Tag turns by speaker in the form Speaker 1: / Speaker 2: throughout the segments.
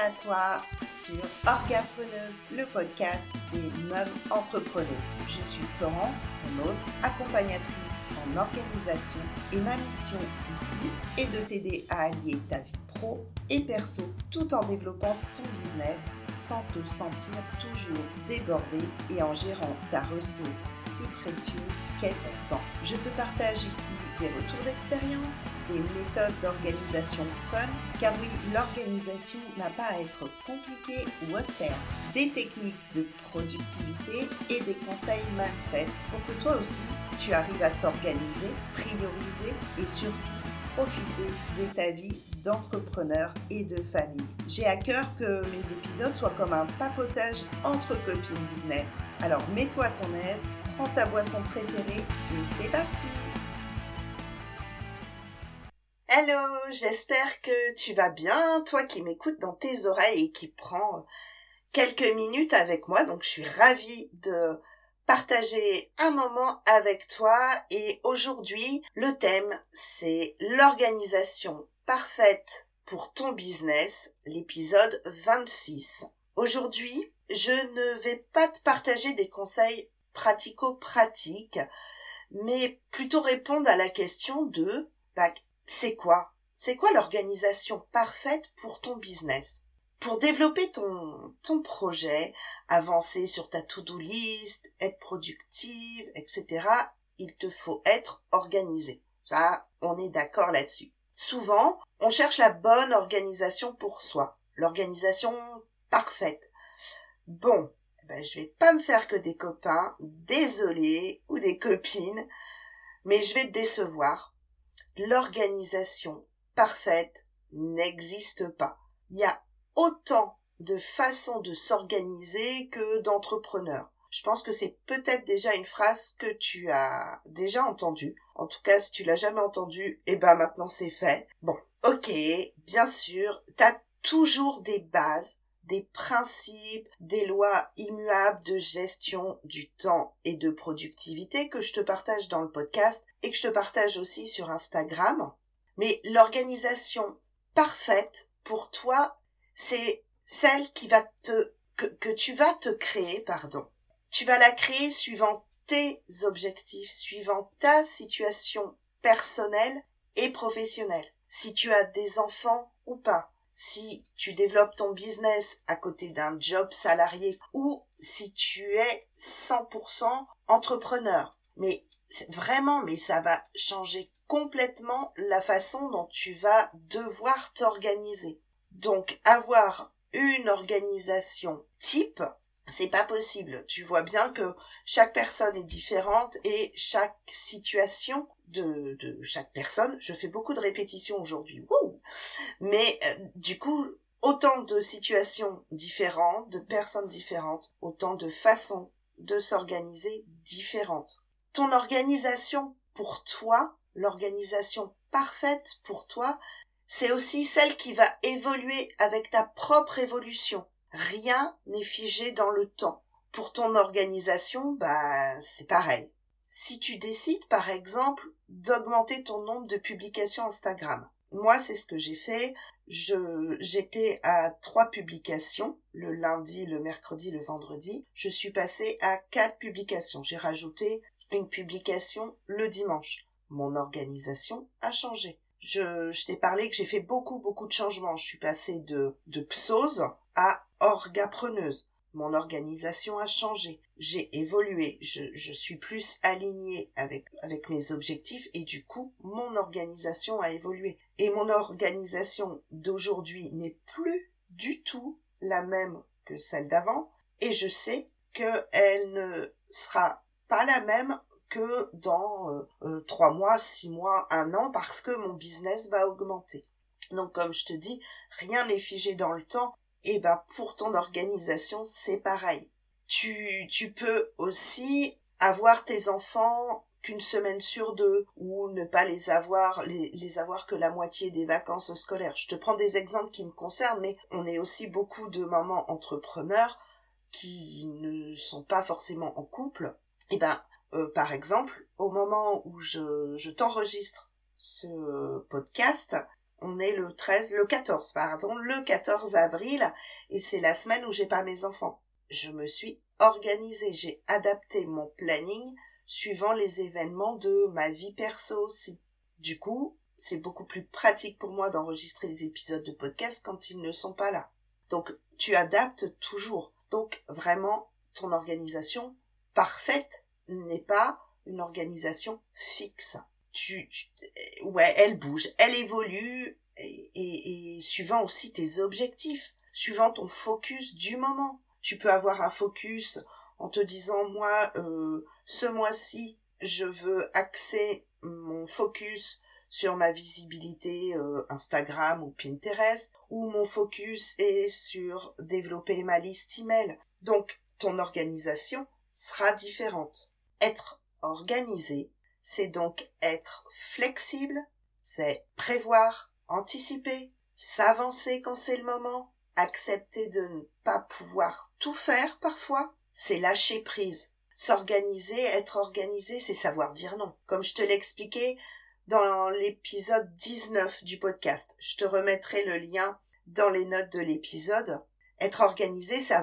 Speaker 1: à toi sur Orgapreneuse, le podcast des mêmes entrepreneuses. Je suis Florence, mon hôte, accompagnatrice en organisation et ma mission ici est de t'aider à allier ta vie pro et perso tout en développant ton business sans te sentir toujours débordé et en gérant ta ressource si précieuse qu'est ton temps. Je te partage ici des retours d'expérience, des méthodes d'organisation fun, car oui, l'organisation n'a pas à être compliquée ou austère, des techniques de productivité et des conseils mindset pour que toi aussi tu arrives à t'organiser, prioriser et surtout profiter de ta vie d'entrepreneur et de famille. J'ai à cœur que mes épisodes soient comme un papotage entre copines business. Alors mets-toi à ton aise, prends ta boisson préférée et c'est parti Hello, j'espère que tu vas bien, toi qui m'écoutes dans tes oreilles et qui prends quelques minutes avec moi. Donc je suis ravie de partager un moment avec toi et aujourd'hui le thème c'est l'organisation parfaite pour ton business, l'épisode 26. Aujourd'hui, je ne vais pas te partager des conseils pratico-pratiques, mais plutôt répondre à la question de bah, c'est quoi? C'est quoi l'organisation parfaite pour ton business? Pour développer ton, ton projet, avancer sur ta to-do list, être productive, etc., il te faut être organisé. Ça, on est d'accord là-dessus. Souvent, on cherche la bonne organisation pour soi, l'organisation parfaite. Bon, eh ben, je vais pas me faire que des copains, désolé, ou des copines, mais je vais te décevoir. L'organisation parfaite n'existe pas. Il y a autant de façons de s'organiser que d'entrepreneurs. Je pense que c'est peut-être déjà une phrase que tu as déjà entendue. En tout cas, si tu l'as jamais entendue, eh ben maintenant c'est fait. Bon, ok, bien sûr, t'as toujours des bases, des principes, des lois immuables de gestion du temps et de productivité que je te partage dans le podcast et que je te partage aussi sur Instagram. Mais l'organisation parfaite pour toi c'est celle qui va te que, que tu vas te créer, pardon. Tu vas la créer suivant tes objectifs, suivant ta situation personnelle et professionnelle. Si tu as des enfants ou pas, si tu développes ton business à côté d'un job salarié ou si tu es 100% entrepreneur. Mais vraiment, mais ça va changer complètement la façon dont tu vas devoir t'organiser. Donc avoir une organisation type, c'est pas possible. Tu vois bien que chaque personne est différente et chaque situation de, de chaque personne, je fais beaucoup de répétitions aujourd'hui, mais euh, du coup, autant de situations différentes, de personnes différentes, autant de façons de s'organiser différentes. Ton organisation pour toi, l'organisation parfaite pour toi, c'est aussi celle qui va évoluer avec ta propre évolution. Rien n'est figé dans le temps. Pour ton organisation, bah, c'est pareil. Si tu décides, par exemple, d'augmenter ton nombre de publications Instagram. Moi, c'est ce que j'ai fait. Je, j'étais à trois publications, le lundi, le mercredi, le vendredi. Je suis passée à quatre publications. J'ai rajouté une publication le dimanche. Mon organisation a changé je, je t'ai parlé que j'ai fait beaucoup, beaucoup de changements. Je suis passée de, de psose à orgapreneuse. Mon organisation a changé. J'ai évolué. Je, je suis plus alignée avec, avec mes objectifs et du coup, mon organisation a évolué. Et mon organisation d'aujourd'hui n'est plus du tout la même que celle d'avant et je sais qu'elle ne sera pas la même que dans euh, euh, trois mois, six mois, un an, parce que mon business va augmenter. Donc comme je te dis, rien n'est figé dans le temps. Et ben pour ton organisation, c'est pareil. Tu, tu peux aussi avoir tes enfants qu'une semaine sur deux ou ne pas les avoir les, les avoir que la moitié des vacances scolaires. Je te prends des exemples qui me concernent, mais on est aussi beaucoup de mamans entrepreneurs qui ne sont pas forcément en couple. Et ben euh, par exemple, au moment où je, je t'enregistre ce podcast, on est le 13, le 14, pardon, le 14 avril, et c'est la semaine où j'ai pas mes enfants. Je me suis organisée, j'ai adapté mon planning suivant les événements de ma vie perso aussi. Du coup, c'est beaucoup plus pratique pour moi d'enregistrer les épisodes de podcast quand ils ne sont pas là. Donc, tu adaptes toujours. Donc, vraiment, ton organisation parfaite n'est pas une organisation fixe. Tu, ouais, elle bouge, elle évolue, et, et, suivant aussi tes objectifs, suivant ton focus du moment. Tu peux avoir un focus en te disant moi euh, ce mois-ci je veux axer mon focus sur ma visibilité euh, Instagram ou Pinterest ou mon focus est sur développer ma liste email. Donc ton organisation sera différente. Être organisé, c'est donc être flexible, c'est prévoir, anticiper, s'avancer quand c'est le moment, accepter de ne pas pouvoir tout faire parfois, c'est lâcher prise. S'organiser, être organisé, c'est savoir dire non. Comme je te l'ai expliqué dans l'épisode 19 du podcast. Je te remettrai le lien dans les notes de l'épisode. Être organisé, c'est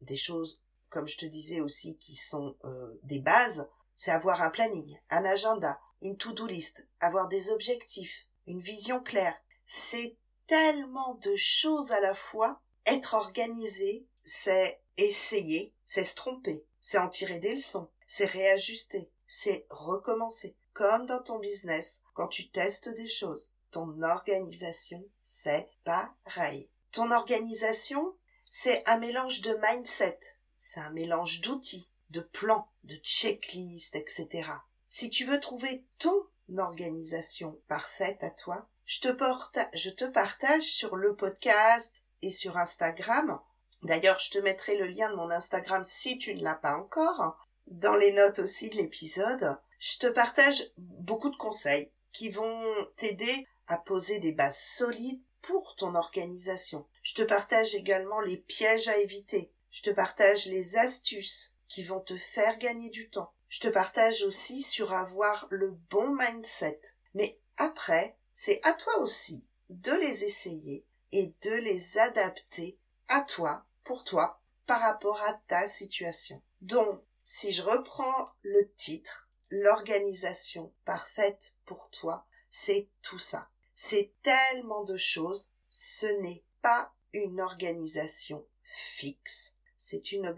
Speaker 1: des choses, comme je te disais aussi, qui sont euh, des bases. C'est avoir un planning, un agenda, une to-do list, avoir des objectifs, une vision claire, c'est tellement de choses à la fois. Être organisé, c'est essayer, c'est se tromper, c'est en tirer des leçons, c'est réajuster, c'est recommencer. Comme dans ton business, quand tu testes des choses, ton organisation, c'est pareil. Ton organisation, c'est un mélange de mindset, c'est un mélange d'outils, de plans, de checklists, etc. Si tu veux trouver ton organisation parfaite à toi, je te, porte, je te partage sur le podcast et sur Instagram. D'ailleurs, je te mettrai le lien de mon Instagram si tu ne l'as pas encore. Dans les notes aussi de l'épisode, je te partage beaucoup de conseils qui vont t'aider à poser des bases solides pour ton organisation. Je te partage également les pièges à éviter. Je te partage les astuces qui vont te faire gagner du temps. Je te partage aussi sur avoir le bon mindset. Mais après, c'est à toi aussi de les essayer et de les adapter à toi, pour toi, par rapport à ta situation. Donc, si je reprends le titre, l'organisation parfaite pour toi, c'est tout ça. C'est tellement de choses, ce n'est pas une organisation fixe, c'est une,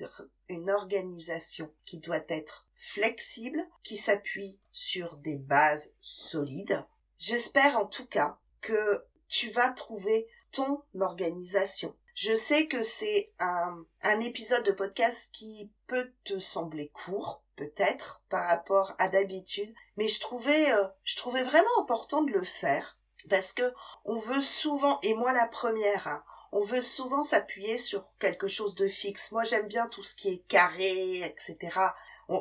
Speaker 1: organisation qui doit être flexible, qui s'appuie sur des bases solides, J'espère en tout cas que tu vas trouver ton organisation. Je sais que c'est un, épisode de podcast qui peut te sembler court, peut-être, par rapport à d'habitude, mais je trouvais, euh, vraiment important de le faire parce que on veut souvent, et moi la première, hein, on veut souvent s'appuyer sur quelque chose de fixe. Moi j'aime bien tout ce qui est carré, etc.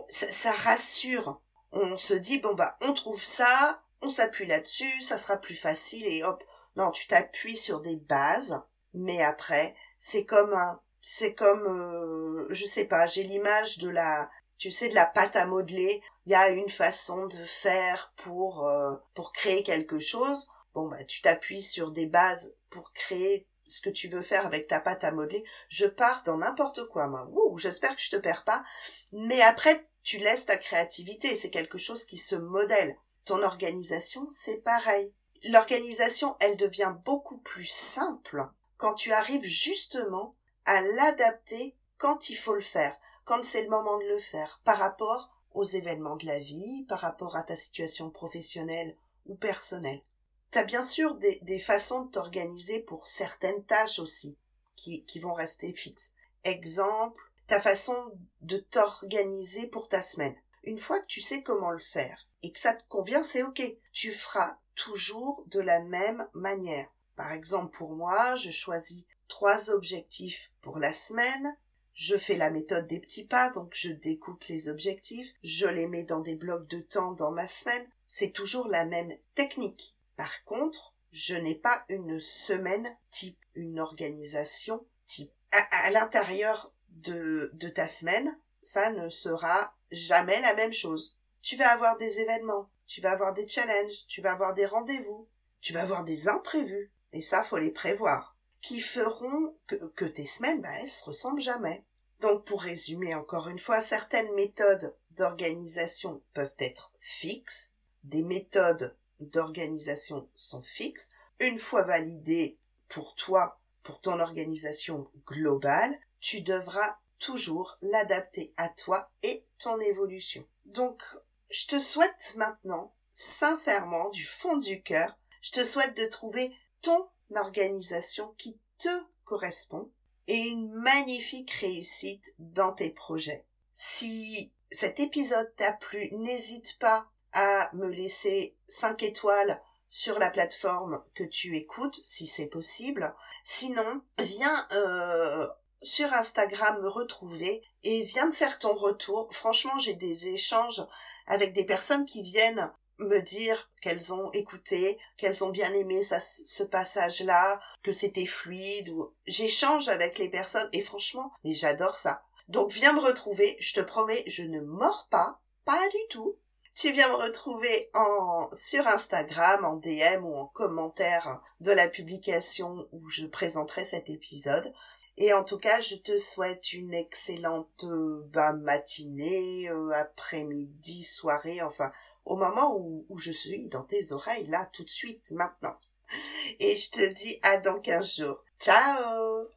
Speaker 1: ça, ça rassure. On se dit bon bah on trouve ça, on s'appuie là-dessus, ça sera plus facile et hop. Non, tu t'appuies sur des bases, mais après, c'est comme un, c'est comme, euh, je sais pas, j'ai l'image de la, tu sais, de la pâte à modeler. Il y a une façon de faire pour, euh, pour créer quelque chose. Bon, bah, tu t'appuies sur des bases pour créer ce que tu veux faire avec ta pâte à modeler. Je pars dans n'importe quoi, moi. Ouh, j'espère que je te perds pas. Mais après, tu laisses ta créativité. C'est quelque chose qui se modèle. Ton organisation, c'est pareil. L'organisation, elle devient beaucoup plus simple quand tu arrives justement à l'adapter quand il faut le faire, quand c'est le moment de le faire, par rapport aux événements de la vie, par rapport à ta situation professionnelle ou personnelle. Tu bien sûr des, des façons de t'organiser pour certaines tâches aussi, qui, qui vont rester fixes. Exemple, ta façon de t'organiser pour ta semaine. Une fois que tu sais comment le faire, et que ça te convient, c'est ok. Tu feras toujours de la même manière. Par exemple, pour moi, je choisis trois objectifs pour la semaine. Je fais la méthode des petits pas, donc je découpe les objectifs, je les mets dans des blocs de temps dans ma semaine. C'est toujours la même technique. Par contre, je n'ai pas une semaine type, une organisation type. À, l'intérieur de, de ta semaine, ça ne sera jamais la même chose tu vas avoir des événements, tu vas avoir des challenges, tu vas avoir des rendez-vous, tu vas avoir des imprévus, et ça, faut les prévoir, qui feront que, que tes semaines, bah, elles se ressemblent jamais. Donc, pour résumer encore une fois, certaines méthodes d'organisation peuvent être fixes, des méthodes d'organisation sont fixes, une fois validées pour toi, pour ton organisation globale, tu devras toujours l'adapter à toi et ton évolution. Donc, je te souhaite maintenant, sincèrement, du fond du cœur, je te souhaite de trouver ton organisation qui te correspond et une magnifique réussite dans tes projets. Si cet épisode t'a plu, n'hésite pas à me laisser 5 étoiles sur la plateforme que tu écoutes, si c'est possible. Sinon, viens euh, sur Instagram me retrouver et viens me faire ton retour. Franchement, j'ai des échanges avec des personnes qui viennent me dire qu'elles ont écouté, qu'elles ont bien aimé ce passage-là, que c'était fluide. Ou... J'échange avec les personnes et franchement, mais j'adore ça. Donc viens me retrouver, je te promets, je ne mords pas, pas du tout. Tu viens me retrouver en, sur Instagram, en DM ou en commentaire de la publication où je présenterai cet épisode. Et en tout cas, je te souhaite une excellente euh, bah, matinée, euh, après-midi, soirée, enfin, au moment où, où je suis dans tes oreilles, là, tout de suite, maintenant. Et je te dis à dans 15 jours. Ciao